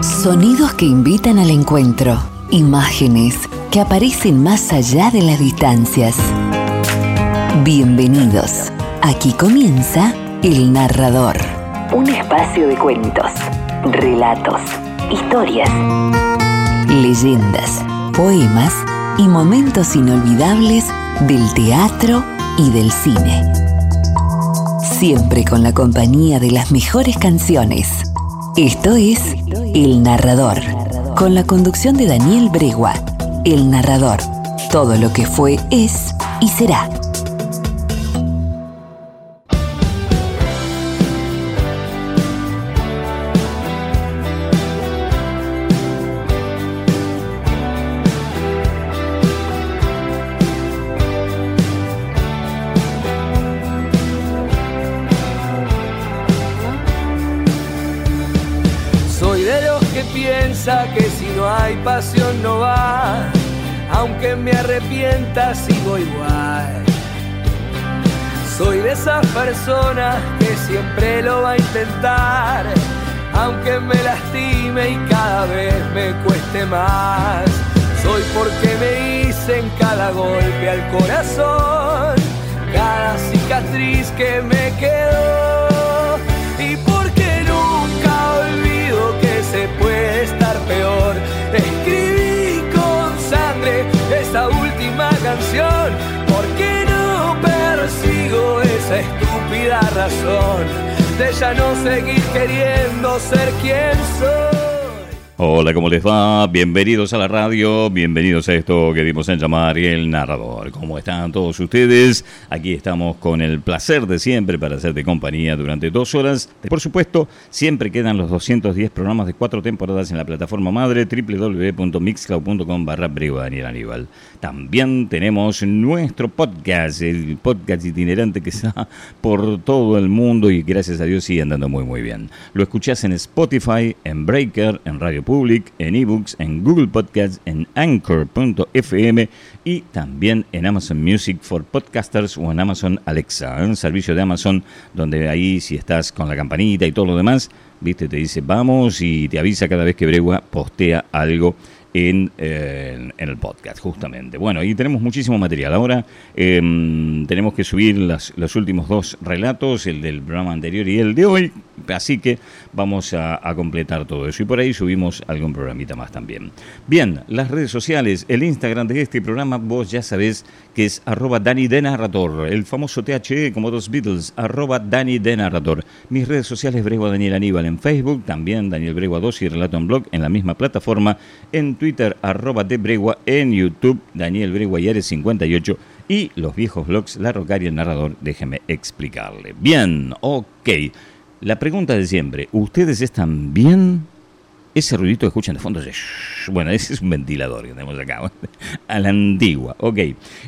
Sonidos que invitan al encuentro. Imágenes que aparecen más allá de las distancias. Bienvenidos. Aquí comienza El Narrador. Un espacio de cuentos, relatos, historias, leyendas, poemas y momentos inolvidables del teatro y del cine. Siempre con la compañía de las mejores canciones. Esto es El Narrador, con la conducción de Daniel Bregua. El Narrador. Todo lo que fue, es y será. Aunque me arrepienta sigo igual. Soy de esas personas que siempre lo va a intentar, aunque me lastime y cada vez me cueste más. Soy porque me hice cada golpe al corazón, cada cicatriz que me quedó. Y porque nunca olvido que se puede estar peor. Sangre canción, porque no persigo esa estúpida razón de ya no seguir queriendo ser quien soy. Hola, ¿cómo les va? Bienvenidos a la radio, bienvenidos a esto que dimos en llamar El Narrador. ¿Cómo están todos ustedes? Aquí estamos con el placer de siempre para hacerte compañía durante dos horas. Por supuesto, siempre quedan los 210 programas de cuatro temporadas en la plataforma madre www.mixcloud.com barra Daniel Aníbal. También tenemos nuestro podcast, el podcast itinerante que está por todo el mundo y gracias a Dios sigue andando muy muy bien. Lo escuchás en Spotify, en Breaker, en Radio Public, en eBooks, en Google Podcasts, en Anchor.fm y también en Amazon Music for Podcasters o en Amazon Alexa, un servicio de Amazon donde ahí si estás con la campanita y todo lo demás, viste, te dice vamos y te avisa cada vez que Bregua postea algo en, eh, en, el podcast, justamente. Bueno, y tenemos muchísimo material. Ahora eh, tenemos que subir las, los últimos dos relatos, el del programa anterior y el de hoy, así que vamos a, a, completar todo eso. Y por ahí subimos algún programita más también. Bien, las redes sociales, el Instagram de este programa, vos ya sabés que es arroba Dani de Narrator, el famoso THE como dos Beatles, arroba Dani de Narrator. Mis redes sociales, Bregua Daniel Aníbal en Facebook, también Daniel Bregua 2 y Relato en Blog en la misma plataforma, en Twitter, arroba de en YouTube, Daniel Bregua y 58 y los viejos blogs La Rocaria y el Narrador, déjeme explicarle. Bien, ok. La pregunta de siempre, ¿ustedes están bien? Ese ruidito que escuchan de fondo, bueno, ese es un ventilador que tenemos acá, a la antigua, ok.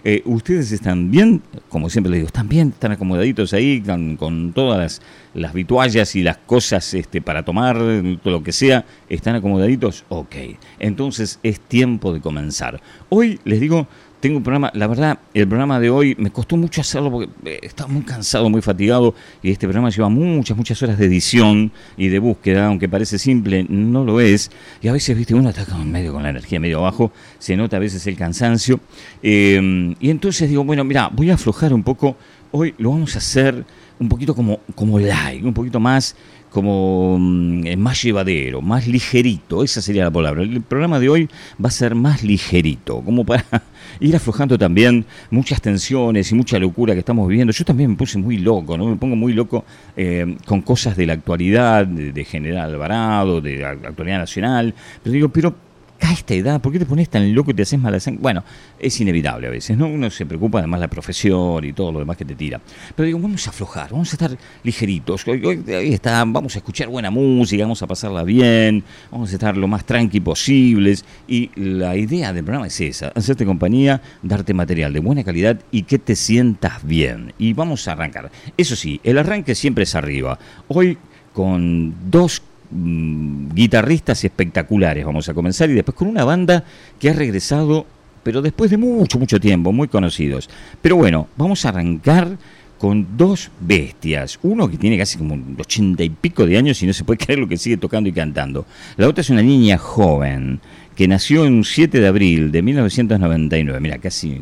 Eh, ¿Ustedes están bien? Como siempre les digo, ¿están bien? ¿Están acomodaditos ahí con, con todas las, las vituallas y las cosas este, para tomar, todo lo que sea? ¿Están acomodaditos? Ok. Entonces es tiempo de comenzar. Hoy les digo, tengo un programa, la verdad, el programa de hoy me costó mucho hacerlo porque estaba muy cansado, muy fatigado y este programa lleva muchas, muchas horas de edición y de búsqueda, aunque parece simple, no lo es. Y a veces, viste, uno está en medio con la energía medio abajo, se nota a veces el cansancio. Eh, y entonces digo, bueno, mira, voy a aflojar un poco, hoy lo vamos a hacer un poquito como, como light, un poquito más como mm, más llevadero, más ligerito, esa sería la palabra. El programa de hoy va a ser más ligerito, como para ir aflojando también muchas tensiones y mucha locura que estamos viviendo. Yo también me puse muy loco, ¿no? Me pongo muy loco eh, con cosas de la actualidad, de, de General Alvarado, de la actualidad nacional. Pero digo, pero a esta edad, ¿por qué te pones tan loco y te haces mala sangre? Bueno, es inevitable a veces, ¿no? Uno se preocupa además la profesión y todo lo demás que te tira. Pero digo, vamos a aflojar, vamos a estar ligeritos. Hoy, está, vamos a escuchar buena música, vamos a pasarla bien, vamos a estar lo más tranqui posibles. Y la idea del programa es esa, hacerte compañía, darte material de buena calidad y que te sientas bien. Y vamos a arrancar. Eso sí, el arranque siempre es arriba. Hoy con dos guitarristas espectaculares. Vamos a comenzar y después con una banda que ha regresado, pero después de mucho, mucho tiempo, muy conocidos. Pero bueno, vamos a arrancar con dos bestias. Uno que tiene casi como ochenta y pico de años y no se puede creer lo que sigue tocando y cantando. La otra es una niña joven que nació un 7 de abril de 1999, mira, casi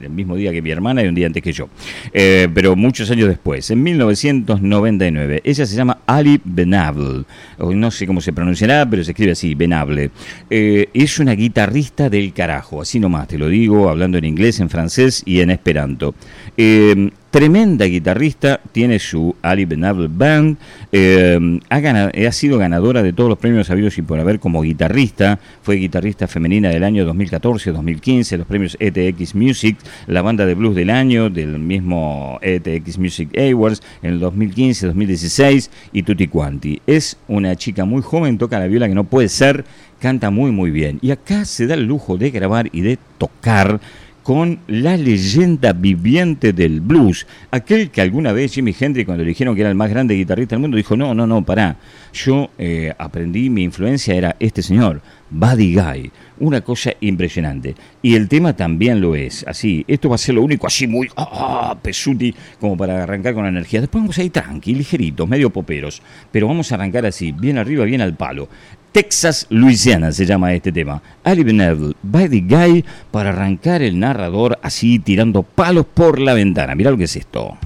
el mismo día que mi hermana y un día antes que yo, eh, pero muchos años después, en 1999. Ella se llama Ali Benable, no sé cómo se pronunciará, pero se escribe así, Benable. Eh, es una guitarrista del carajo, así nomás te lo digo, hablando en inglés, en francés y en esperanto. Eh, Tremenda guitarrista, tiene su Ali Benable Band, eh, ha, sido ganadora de todos los premios habidos y por haber como guitarrista, fue guitarrista femenina del año 2014, 2015, los premios ETX Music, la banda de blues del año del mismo ETX Music Awards en el 2015, 2016 y tutti quanti. Es una chica muy joven, toca la viola que no puede ser, canta muy muy bien y acá se da el lujo de grabar y de tocar con la leyenda viviente del blues, aquel que alguna vez Jimi Hendrix cuando le dijeron que era el más grande guitarrista del mundo dijo, no, no, no, pará, yo eh, aprendí, mi influencia era este señor, Buddy Guy, una cosa impresionante. Y el tema también lo es, así, esto va a ser lo único, así muy, ah, pesuti, como para arrancar con energía. Después vamos a ir tranqui, ligeritos, medio poperos, pero vamos a arrancar así, bien arriba, bien al palo. Texas, Louisiana se llama este tema. Ali Beneville, by the Guy, para arrancar el narrador así tirando palos por la ventana. Mira lo que es esto.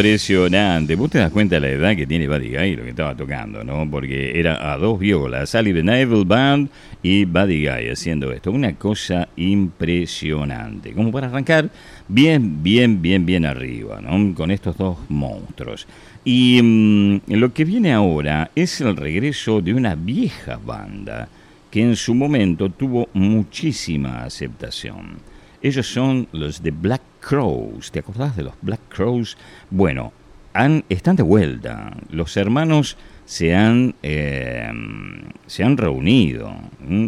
Impresionante. Vos te das cuenta de la edad que tiene Buddy Guy, lo que estaba tocando, ¿no? Porque era a dos violas, Sally the Naval Band y Buddy Guy haciendo esto. Una cosa impresionante. Como para arrancar bien, bien, bien, bien arriba, ¿no? Con estos dos monstruos. Y mm, lo que viene ahora es el regreso de una vieja banda que en su momento tuvo muchísima aceptación. Ellos son los de Black Crows. ¿Te acordás de los Black Crows? Bueno, han, están de vuelta. Los hermanos se han, eh, se han reunido,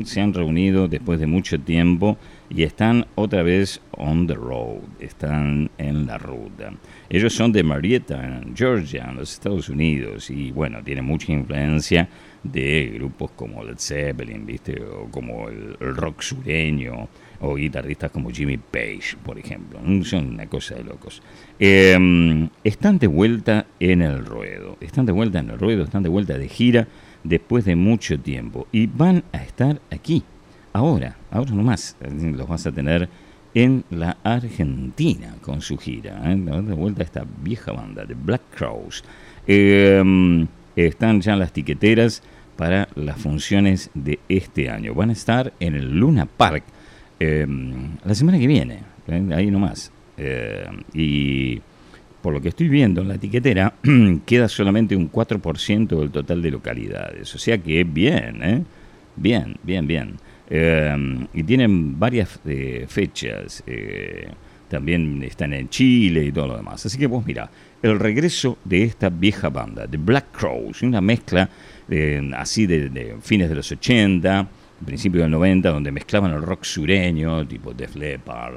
se han reunido después de mucho tiempo y están otra vez on the road, están en la ruta. Ellos son de Marietta, Georgia, en los Estados Unidos, y bueno, tienen mucha influencia de grupos como Led Zeppelin, ¿viste? O como el, rock sureño, o guitarristas como Jimmy Page, por ejemplo. Son una cosa de locos. Em, están de vuelta en el ruedo, están de vuelta en el ruedo, están de vuelta de gira después de mucho tiempo, y van a estar aquí ahora, ahora nomás, los vas a tener en la Argentina con su gira. ¿eh? De vuelta a esta vieja banda de Black Crows. Em, están ya las tiqueteras para las funciones de este año. Van a estar en el Luna Park em, la semana que viene, ¿eh? ahí nomás. Em, y por lo que estoy viendo en la tiquetera, queda solamente un 4% del total de localidades. O sea que bien, ¿eh? Bien, bien, bien. Eh, y tienen varias eh, fechas. Eh, también están en Chile y todo lo demás. Así que vos mira, el regreso de esta vieja banda, de Black Crows, una mezcla así de, fines de los 80, principios del 90, donde mezclaban el rock sureño, tipo Def Leppard,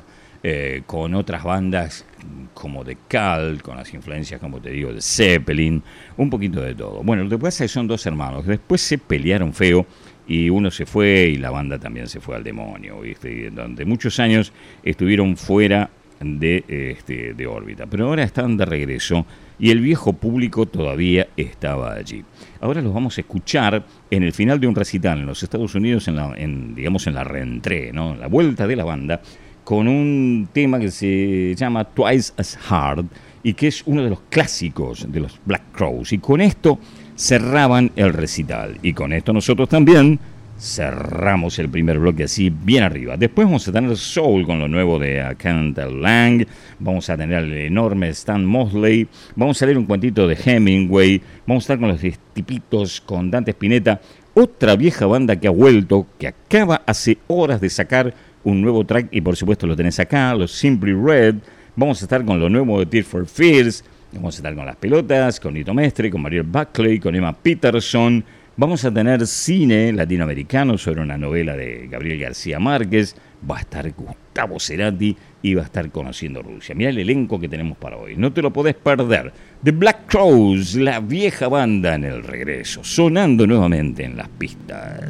con otras bandas como de Cal, con las influencias, como te digo, de Zeppelin, un poquito de todo. Bueno, lo que pasa es que son dos hermanos, después se pelearon feo y uno se fue y la banda también se fue al demonio, ¿viste? durante muchos años estuvieron fuera de, este, de órbita, pero ahora están de regreso y el viejo público todavía estaba allí. Ahora los vamos a escuchar en el final de un recital en los Estados Unidos, en la, en, digamos en la reentré, ¿no? la vuelta de la banda, con un tema que se llama Twice as Hard y que es uno de los clásicos de los Black Crows. Y con esto cerraban el recital. Y con esto nosotros también cerramos el primer bloque así bien arriba. Después vamos a tener Soul con lo nuevo de Cantal Lang, vamos a tener el enorme Stan Mosley, vamos a leer un cuentito de Hemingway, vamos a estar con los tipitos con Dante Spinetta, otra vieja banda que ha vuelto, que acaba hace horas de sacar un nuevo track y por supuesto lo tenés acá, los Simply Red, vamos a estar con lo nuevo de Tear for Fears, Vamos a estar con las pelotas, con Nito Mestre, con Mariel Buckley, con Emma Peterson. Vamos a tener cine latinoamericano sobre una novela de Gabriel García Márquez. Va a estar Gustavo Cerati y va a estar conociendo Rusia. Mira el elenco que tenemos para hoy. No te lo podés perder. The Black Crows, la vieja banda en el regreso, sonando nuevamente en las pistas.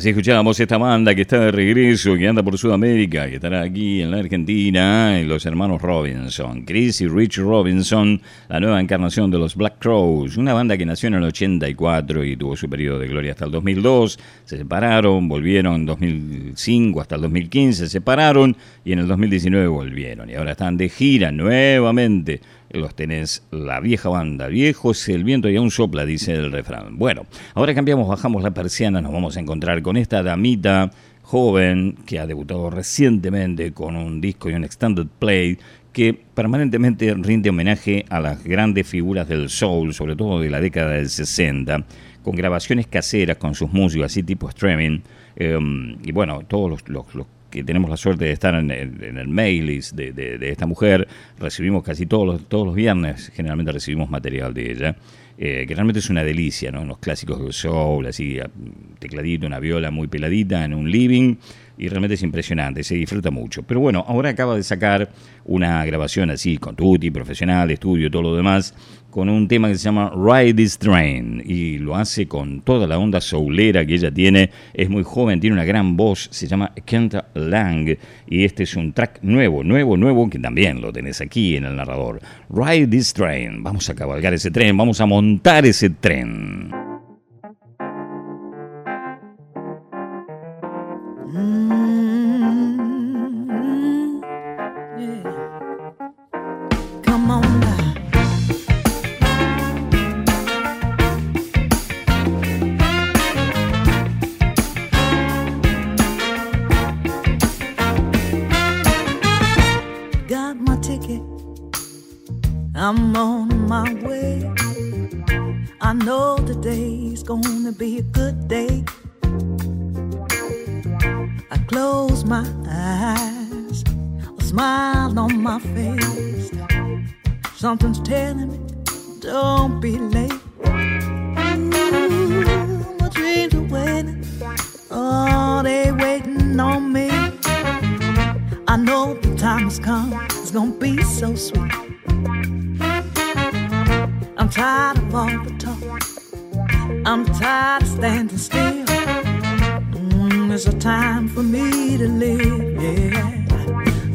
Así escuchábamos esta banda que está de regreso, que anda por Sudamérica, que estará aquí en la Argentina, los hermanos Robinson, Chris y Rich Robinson, la nueva encarnación de los Black Crows, una banda que nació en el 84 y tuvo su periodo de gloria hasta el 2002, se separaron, volvieron en 2005 hasta el 2015, se separaron y en el 2019 volvieron y ahora están de gira nuevamente los tenés la vieja banda. Viejo el viento y aún sopla, dice el refrán. Bueno, ahora cambiamos, bajamos la persiana, nos vamos a encontrar con esta damita joven que ha debutado recientemente con un disco y un extended play que permanentemente rinde homenaje a las grandes figuras del soul, sobre todo de la década del 60, con grabaciones caseras con sus músicos así tipo streaming. Em, y bueno, todos los, los que tenemos la suerte de estar en, el mail de, de, esta mujer, recibimos casi todos los, todos los viernes, generalmente recibimos material de ella, eh, que realmente es una delicia, ¿no? Unos clásicos de soul, así, tecladito, una viola muy peladita en un living, y realmente es impresionante, se disfruta mucho. Pero bueno, ahora acaba de sacar una grabación así, con tutti, profesional, estudio, todo lo demás, con un tema que se llama Ride This Train y lo hace con toda la onda soulera que ella tiene. Es muy joven, tiene una gran voz, se llama Kenta Lang y este es un track nuevo, nuevo, nuevo que también lo tenés aquí en el narrador. Ride This Train, vamos a cabalgar ese tren, vamos a montar ese tren. It's a time for me to live. Yeah,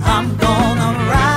I'm gonna ride.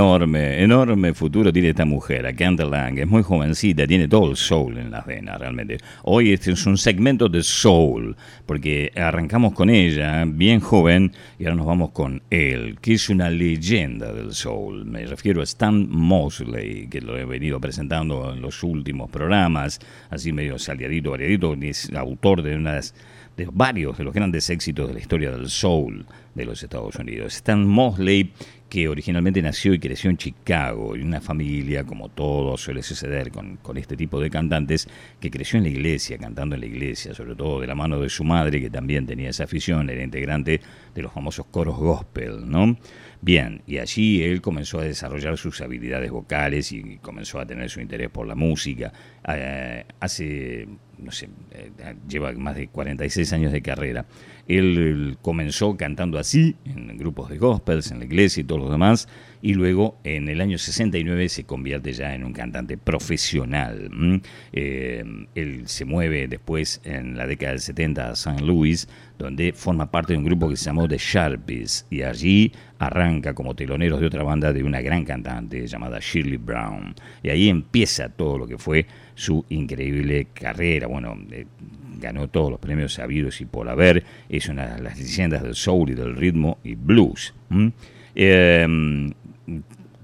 Enorme, enorme futuro tiene esta mujer, a Candy Lang. Es muy jovencita, tiene todo el soul en las venas realmente. Hoy este es un segmento de soul, porque arrancamos con ella, bien joven, y ahora nos vamos con él, que es una leyenda del soul. Me refiero a Stan Mosley, que lo he venido presentando en los últimos programas, así medio saliadito, variadito, es autor de unas de varios de los grandes éxitos de la historia del soul de los Estados Unidos. Stan Mosley que originalmente nació y creció en Chicago, en una familia, como todo suele suceder con, con, este tipo de cantantes, que creció en la iglesia, cantando en la iglesia, sobre todo de la mano de su madre, que también tenía esa afición, era integrante de los famosos coros gospel, ¿no? Bien, y allí él comenzó a desarrollar sus habilidades vocales y comenzó a tener su interés por la música. Eh, hace, no sé, eh, lleva más de 46 años de carrera. Él comenzó cantando así, en grupos de gospels, en la iglesia y todos los demás, y luego en el año 69 se convierte ya en un cantante profesional. Eh, él se mueve después en la década del 70 a San Luis, donde forma parte de un grupo que se llamó The Sharpies, y allí arranca como teloneros de otra banda de una gran cantante llamada Shirley Brown. Y ahí empieza todo lo que fue su increíble carrera. Bueno, eh, ganó todos los premios sabidos y por haber, es una de las leyendas del soul y del ritmo y blues. Em,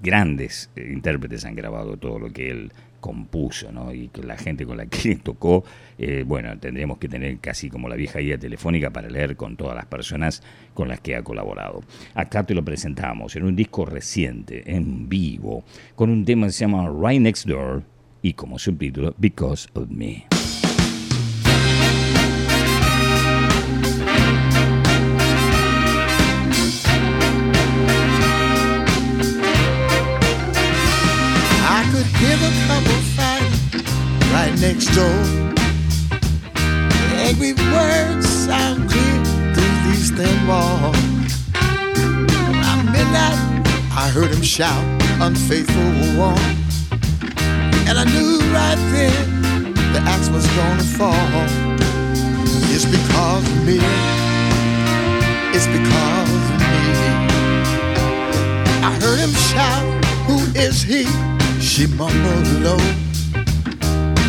grandes intérpretes han grabado todo lo que él compuso, ¿no? Y que la gente con la que tocó, eh, bueno, tendríamos que tener casi como la vieja guía telefónica para leer con todas las personas con las que ha colaborado. Acá te lo presentamos en un disco reciente, en vivo, con un tema que se llama Right Next Door y como subtítulo Because of Me. next door. Angry words sound clear through these thin walls. Midnight, I heard him shout, unfaithful one. Right then the axe was gonna fall. It's because of me. It's because of me. I heard him shout, Who is he? She mumbled low.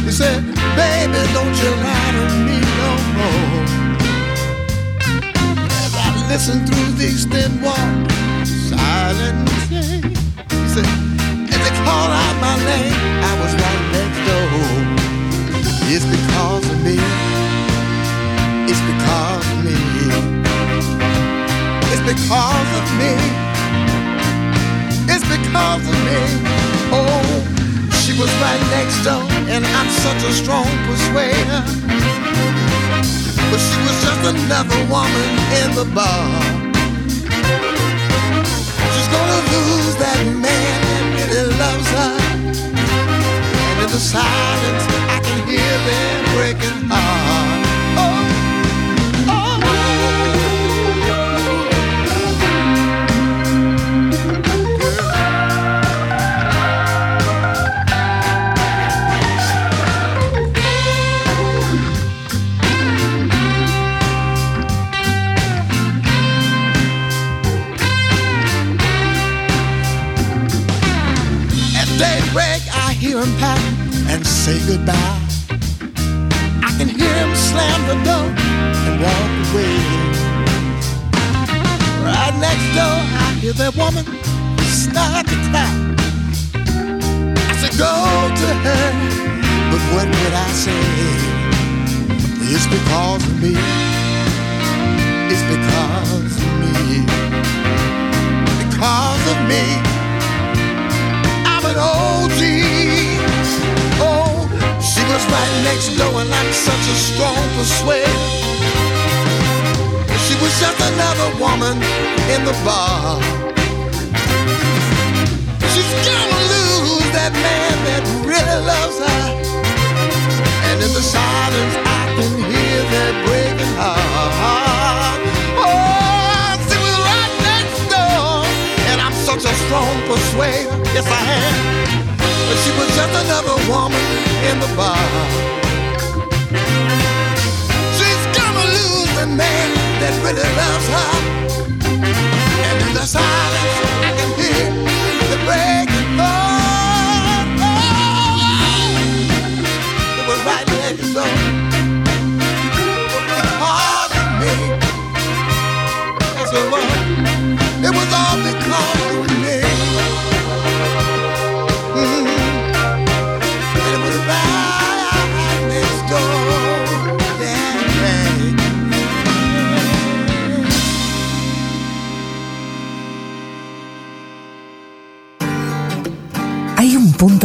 He said, Baby, don't you lie to me no more. As I listened through these thin walls, silent he said, As they called out my name, I was right door. It's because of me. It's because of me. It's because of me. It's because of me. Oh, she was right next door, and I'm such a strong persuader. But she was just another woman in the bar. She's gonna lose that man that really loves her the silence, I can hear them breaking heart. Oh, oh. At daybreak, I hear say goodbye. I can hear him slam the door and walk away. Right next door, I hear that woman start to cry. I said, go to her, but what would I say? It's because of me. It's because of me. Because of me. I'm an OG was right next door and I'm such a strong persuader. She was just another woman in the bar. She's gonna lose that man that really loves her. And in the silence I can hear that breaking heart. Oh, she was right next door and I'm such a strong persuader. Yes, I am. But she was just another woman in the bar. She's gonna lose the man that really loves her. And in the silence, I can hear the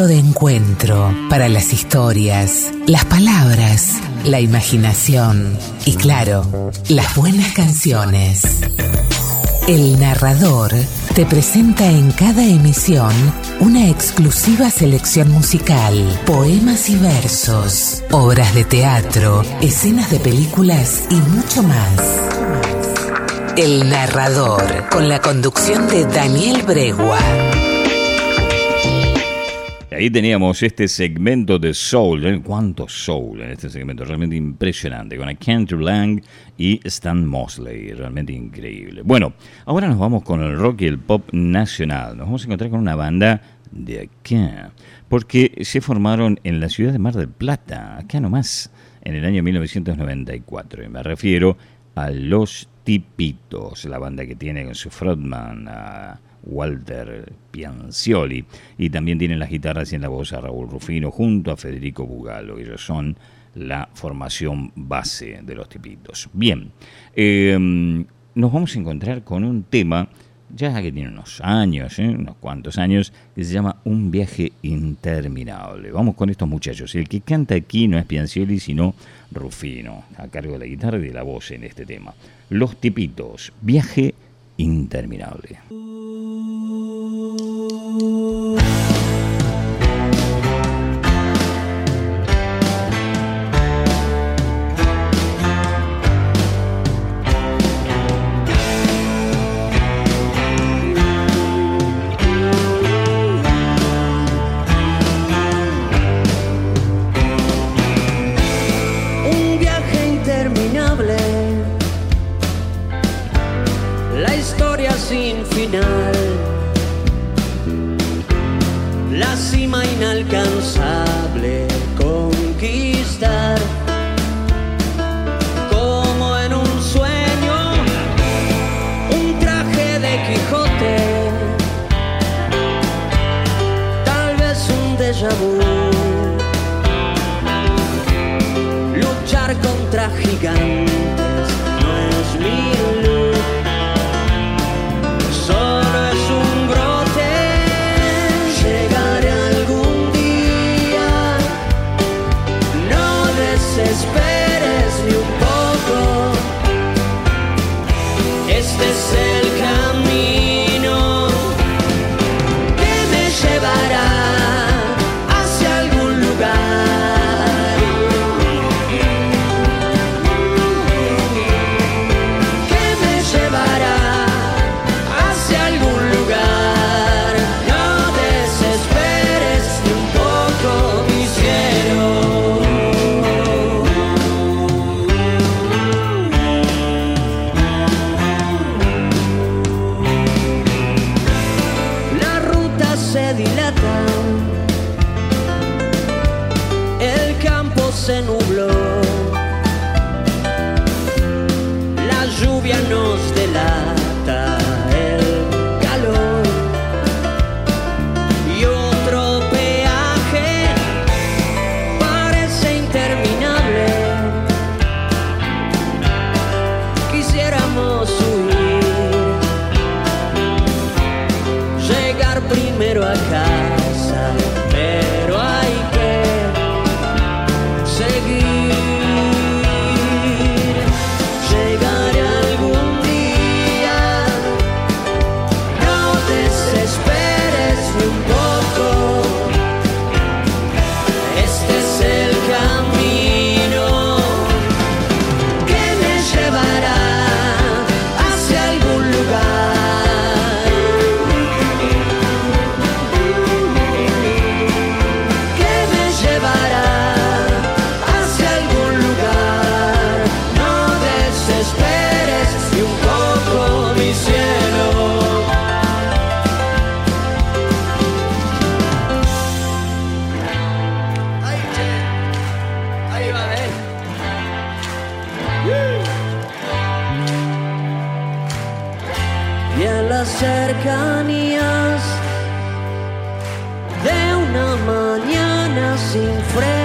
de encuentro para las historias, las palabras, la imaginación y claro, las buenas canciones. El narrador te presenta en cada emisión una exclusiva selección musical, poemas y versos, obras de teatro, escenas de películas y mucho más. El narrador, con la conducción de Daniel Bregua. Ahí teníamos este segmento de soul. ¿eh? ¿Cuánto soul en este segmento? Realmente impresionante. Con Kent Lang y Stan Mosley. Realmente increíble. Bueno, ahora nos vamos con el rock y el pop nacional. Nos vamos a encontrar con una banda de acá. Porque se formaron en la ciudad de Mar del Plata, acá nomás, en el año 1994. Y me refiero a Los Tipitos, la banda que tiene con su frontman. A Walter Piancioli. Y también tienen las guitarras y en la voz a Raúl Rufino junto a Federico Bugalo. Ellos son la formación base de los tipitos. Bien, em, nos vamos a encontrar con un tema, ya que tiene unos años, ¿eh? unos cuantos años, que se llama Un viaje interminable. Vamos con estos muchachos. El que canta aquí no es Piancioli, sino Rufino, a cargo de la guitarra y de la voz en este tema. Los tipitos, viaje interminable. Pero Y en las cercanías de una mañana sin freno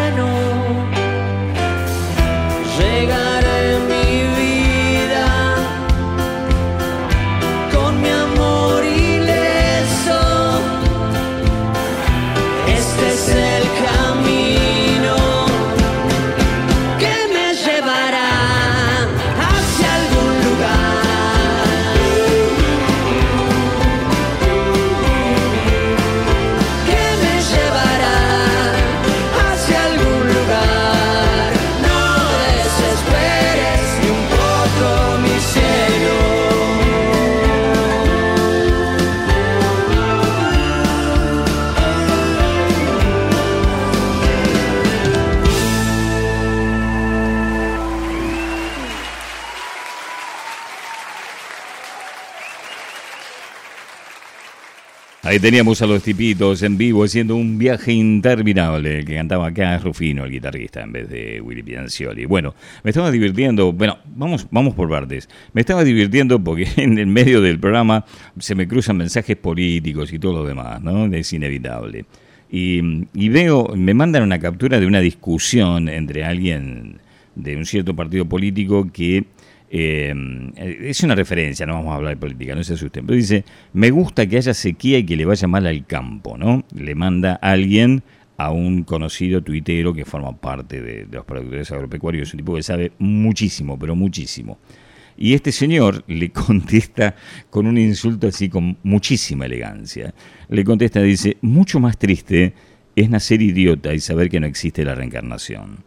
teníamos a los tipitos en vivo haciendo un viaje interminable. Que cantaba acá Rufino, el guitarrista, en vez de Willy Piancioli. Bueno, me estaba divirtiendo. Bueno, vamos, vamos por partes. Me estaba divirtiendo porque en el medio del programa se me cruzan mensajes políticos y todo lo demás, ¿no? Es inevitable. Y, y veo, me mandan una captura de una discusión entre alguien de un cierto partido político que eh, es una referencia, no vamos a hablar de política, no se asusten, pero dice, me gusta que haya sequía y que le vaya mal al campo, ¿no? Le manda alguien a un conocido tuitero que forma parte de, los productores agropecuarios, un tipo que sabe muchísimo, pero muchísimo. Y este señor le contesta con un insulto así con muchísima elegancia. Le contesta, dice, mucho más triste es nacer idiota y saber que no existe la reencarnación.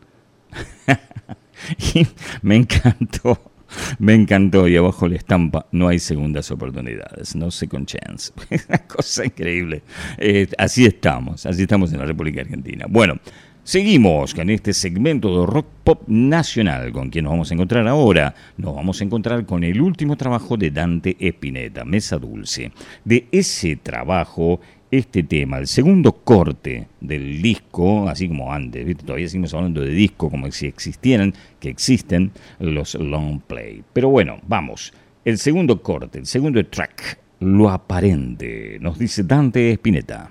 me encantó. Me encantó y abajo la estampa, no hay segundas oportunidades, no second chance. Una cosa increíble. Eh, así estamos, así estamos en la República Argentina. Bueno, seguimos con este segmento de rock pop nacional. ¿Con quién nos vamos a encontrar ahora? Nos vamos a encontrar con el último trabajo de Dante Espineta, Mesa Dulce. De ese trabajo este tema, el segundo corte del disco, así como antes, todavía seguimos hablando de disco como si existieran, que existen los long play. Pero bueno, vamos, el segundo corte, el segundo track, lo aparente, nos dice Dante Spinetta.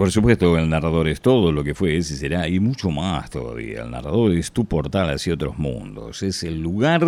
Por supuesto, el narrador es todo lo que fue, ese será, y mucho más todavía. El narrador es tu portal hacia otros mundos. Es el lugar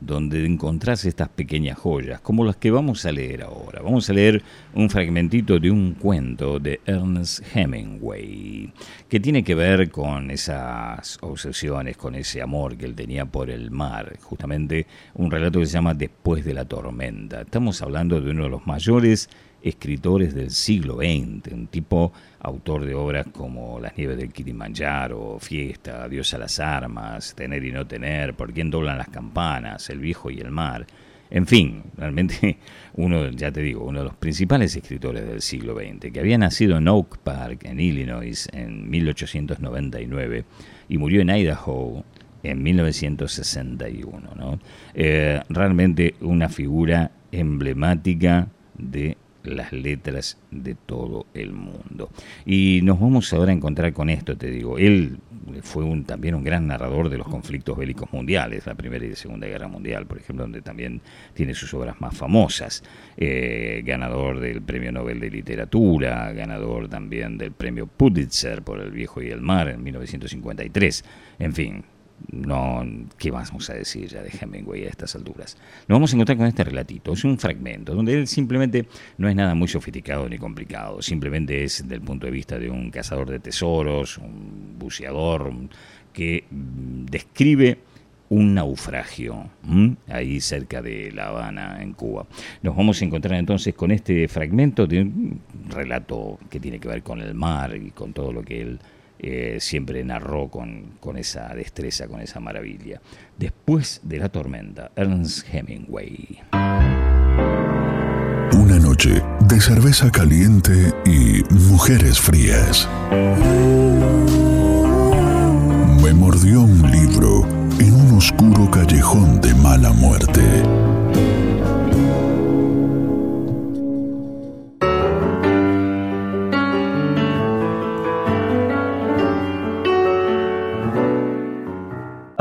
donde encontrás estas pequeñas joyas, como las que vamos a leer ahora. Vamos a leer un fragmentito de un cuento de Ernest Hemingway, que tiene que ver con esas obsesiones, con ese amor que él tenía por el mar. Justamente un relato que se llama Después de la tormenta. Estamos hablando de uno de los mayores escritores del siglo XX, un tipo autor de obras como Las nieves del Kilimanjaro, Fiesta, Dios a las armas, Tener y no tener, Por quién doblan las campanas, El viejo y el mar. En fin, realmente uno, ya te digo, uno de los principales escritores del siglo XX, que había nacido en Oak Park, en Illinois, en 1899 y murió en Idaho en 1961. ¿no? Eh, realmente una figura emblemática de las letras de todo el mundo. Y nos vamos ahora a encontrar con esto, te digo. Él fue un, también un gran narrador de los conflictos bélicos mundiales, la Primera y la Segunda Guerra Mundial, por ejemplo, donde también tiene sus obras más famosas. Eh, ganador del Premio Nobel de Literatura, ganador también del Premio Pulitzer por El Viejo y el Mar en 1953. En fin, no, ¿qué vamos a decir ya de Hemingway a estas alturas? Nos vamos a encontrar con este relatito, es un fragmento, donde él simplemente no es nada muy sofisticado ni complicado, simplemente es del punto de vista de un cazador de tesoros, un buceador, que mm, describe un naufragio ahí cerca de La Habana, en Cuba. Nos vamos a encontrar entonces con este fragmento de un relato que tiene que ver con el mar y con todo lo que él eh, siempre narró con, con esa destreza, con esa maravilla. Después de la tormenta, Ernst Hemingway. Una noche de cerveza caliente y mujeres frías. Me mordió un libro en un oscuro callejón de mala muerte.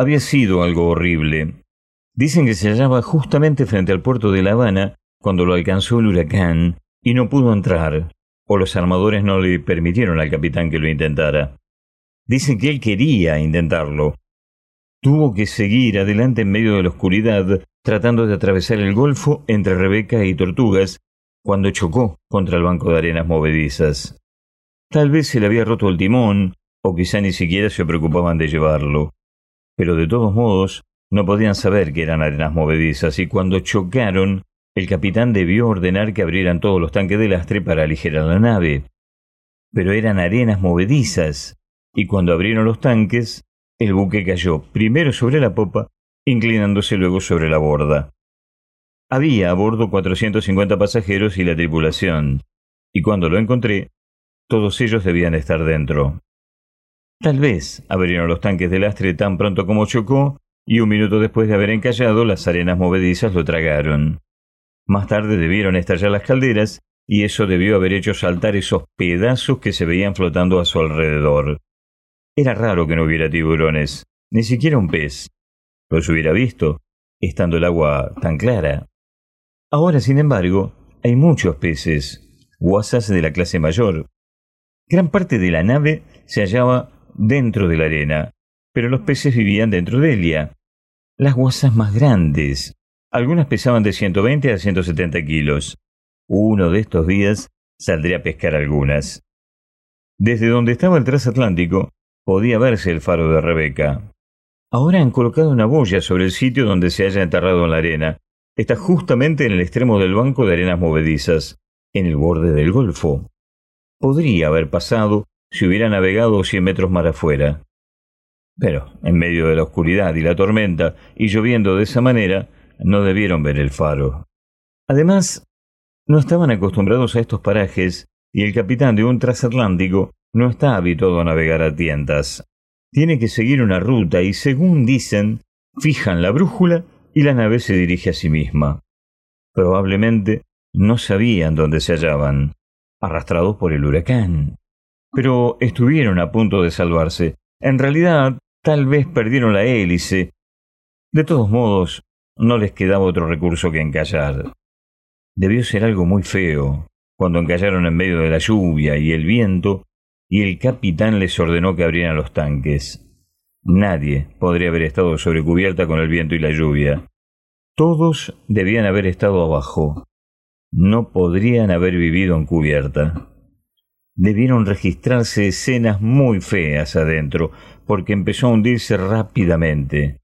Había sido algo horrible. Dicen que se hallaba justamente frente al puerto de La Habana cuando lo alcanzó el huracán y no pudo entrar, o los armadores no le permitieron al capitán que lo intentara. Dicen que él quería intentarlo. Tuvo que seguir adelante en medio de la oscuridad, tratando de atravesar el golfo entre Rebeca y Tortugas, cuando chocó contra el banco de arenas movedizas. Tal vez se le había roto el timón, o quizá ni siquiera se preocupaban de llevarlo pero de todos modos no podían saber que eran arenas movedizas y cuando chocaron, el capitán debió ordenar que abrieran todos los tanques de lastre para aligerar la nave. Pero eran arenas movedizas, y cuando abrieron los tanques, el buque cayó primero sobre la popa, inclinándose luego sobre la borda. Había a bordo 450 pasajeros y la tripulación, y cuando lo encontré, todos ellos debían estar dentro. Tal vez abrieron los tanques de lastre tan pronto como chocó, y un minuto después de haber encallado, las arenas movedizas lo tragaron. Más tarde debieron estallar las calderas, y eso debió haber hecho saltar esos pedazos que se veían flotando a su alrededor. Era raro que no hubiera tiburones, ni siquiera un pez. Los hubiera visto, estando el agua tan clara. Ahora, sin embargo, hay muchos peces, guasas de la clase mayor. Gran parte de la nave se hallaba dentro de la arena, pero los peces vivían dentro de ella. Las guasas más grandes. Algunas pesaban de 120 a 170 kilos. Uno de estos días saldré a pescar algunas. Desde donde estaba el transatlántico podía verse el faro de Rebeca. Ahora han colocado una boya sobre el sitio donde se haya enterrado en la arena. Está justamente en el extremo del banco de arenas movedizas, en el borde del golfo. Podría haber pasado si hubiera navegado cien metros más afuera. Pero, en medio de la oscuridad y la tormenta, y lloviendo de esa manera, no debieron ver el faro. Además, no estaban acostumbrados a estos parajes, y el capitán de un transatlántico no está habituado a navegar a tientas. Tiene que seguir una ruta y, según dicen, fijan la brújula y la nave se dirige a sí misma. Probablemente no sabían dónde se hallaban, arrastrados por el huracán pero estuvieron a punto de salvarse. En realidad, Tal vez perdieron la hélice. De todos modos, no les quedaba otro recurso que encallar. Debió ser algo muy feo cuando encallaron en medio de la lluvia y el viento y el capitán les ordenó que abrieran los tanques. Nadie podría haber estado sobre cubierta con el viento y la lluvia. Todos debían haber estado abajo. No podrían haber vivido en cubierta. Debieron registrarse escenas muy feas adentro, porque empezó a hundirse rápidamente.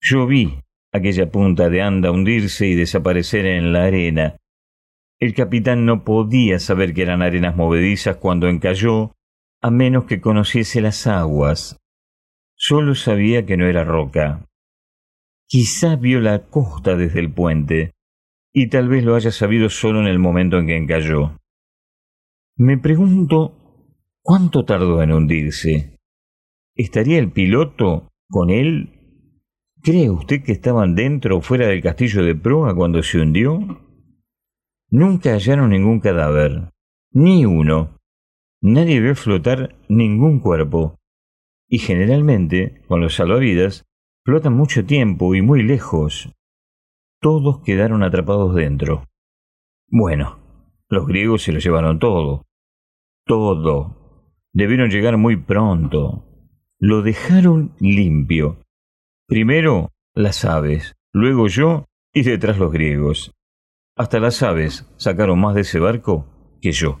Yo vi aquella punta de anda hundirse y desaparecer en la arena. El capitán no podía saber que eran arenas movedizas cuando encalló, a menos que conociese las aguas. Solo sabía que no era roca. Quizá vio la costa desde el puente, y tal vez lo haya sabido solo en el momento en que encalló. Me pregunto cuánto tardó en hundirse. ¿Estaría el piloto con él? ¿Cree usted que estaban dentro o fuera del castillo de proa cuando se hundió? Nunca hallaron ningún cadáver, ni uno. Nadie vio flotar ningún cuerpo y generalmente, con los salvavidas, flotan mucho tiempo y muy lejos. Todos quedaron atrapados dentro. Bueno, los griegos se lo llevaron todo. Todo. Debieron llegar muy pronto. Lo dejaron limpio. Primero las aves, luego yo y detrás los griegos. Hasta las aves sacaron más de ese barco que yo.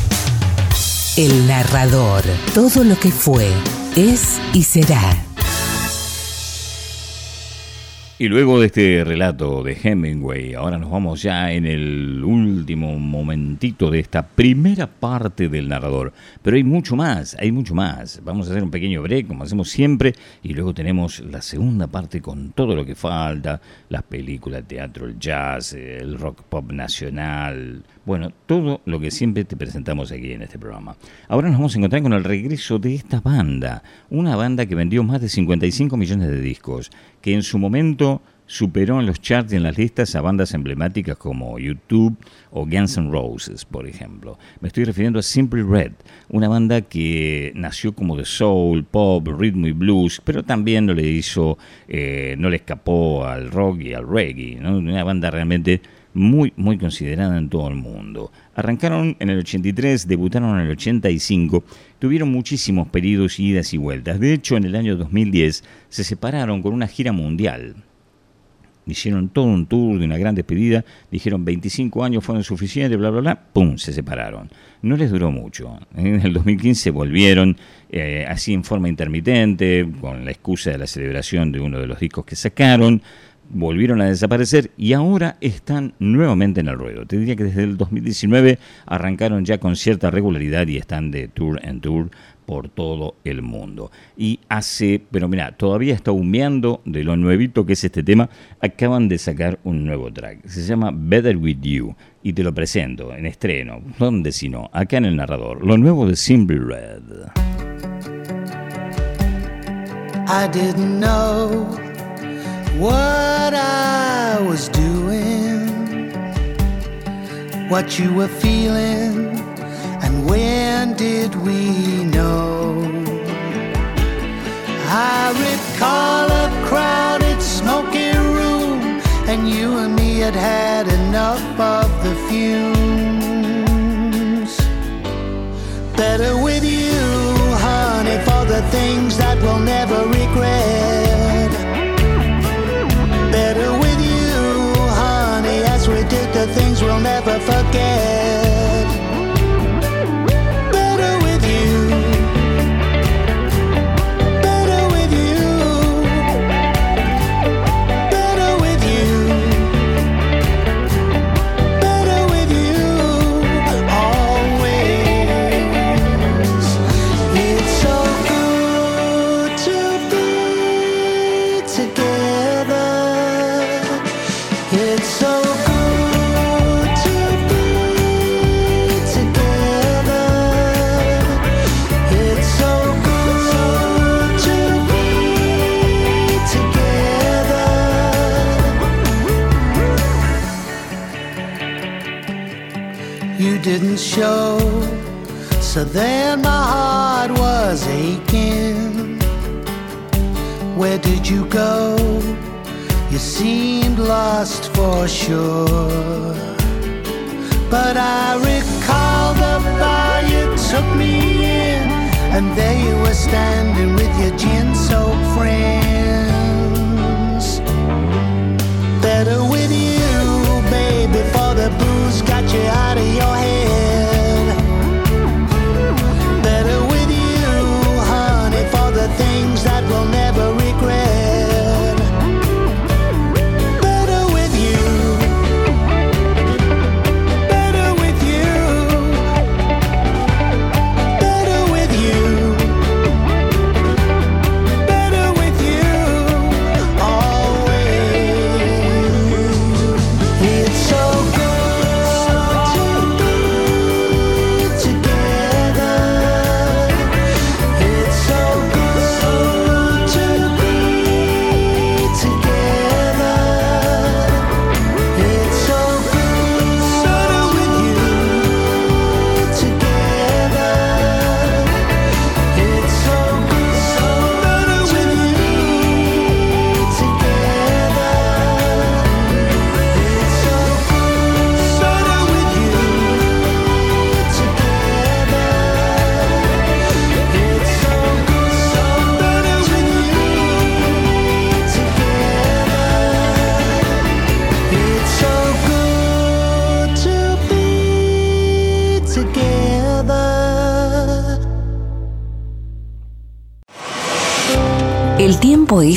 El narrador. Todo lo que fue, es y será. Y luego de este relato de Hemingway, ahora nos vamos ya en el último momentito de esta primera parte del narrador. Pero hay mucho más, hay mucho más. Vamos a hacer un pequeño break, como hacemos siempre, y luego tenemos la segunda parte con todo lo que falta, las películas, el teatro, el jazz, el rock pop nacional, bueno, todo lo que siempre te presentamos aquí en este programa. Ahora nos vamos a encontrar con el regreso de esta banda, una banda que vendió más de 55 millones de discos, que en su momento superó en los charts y en las listas a bandas emblemáticas como YouTube o Guns N' Roses, por ejemplo. Me estoy refiriendo a Simply Red, una banda que nació como de soul, pop, ritmo y blues, pero también no le hizo, eh, no le escapó al rock y al reggae, una banda realmente muy, muy considerada en todo el mundo. Arrancaron en el 83, debutaron en el 85, tuvieron muchísimos periodos, idas y vueltas. De hecho, en el año 2010 se separaron con una gira mundial. Hicieron todo un tour de una gran despedida, dijeron 25 años fueron suficientes, bla, bla, bla, ¡pum! Se separaron. No les duró mucho. En el 2015 volvieron eh, así en forma intermitente, con la excusa de la celebración de uno de los discos que sacaron volvieron a desaparecer y ahora están nuevamente en el ruedo. Te diría que desde el 2019 arrancaron ya con cierta regularidad y están de tour en tour por todo el mundo. Y hace, pero mira, todavía está humeando de lo nuevito que es este tema, acaban de sacar un nuevo track. Se llama Better With You y te lo presento en estreno. ¿Dónde si no? Acá en el narrador. Lo nuevo de Simply Red. I didn't know what I was doing, what you were feeling, and when did we know? I recall a crowded, smoky room, and you and me had had enough of the fumes. Better with you, honey, for the things that we'll never regret. go, you seemed lost for sure. But I recall the bar you took me in, and there you were standing with your gin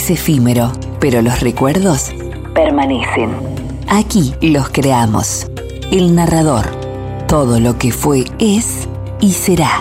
es efímero, pero los recuerdos permanecen. Aquí los creamos. El narrador. Todo lo que fue, es y será.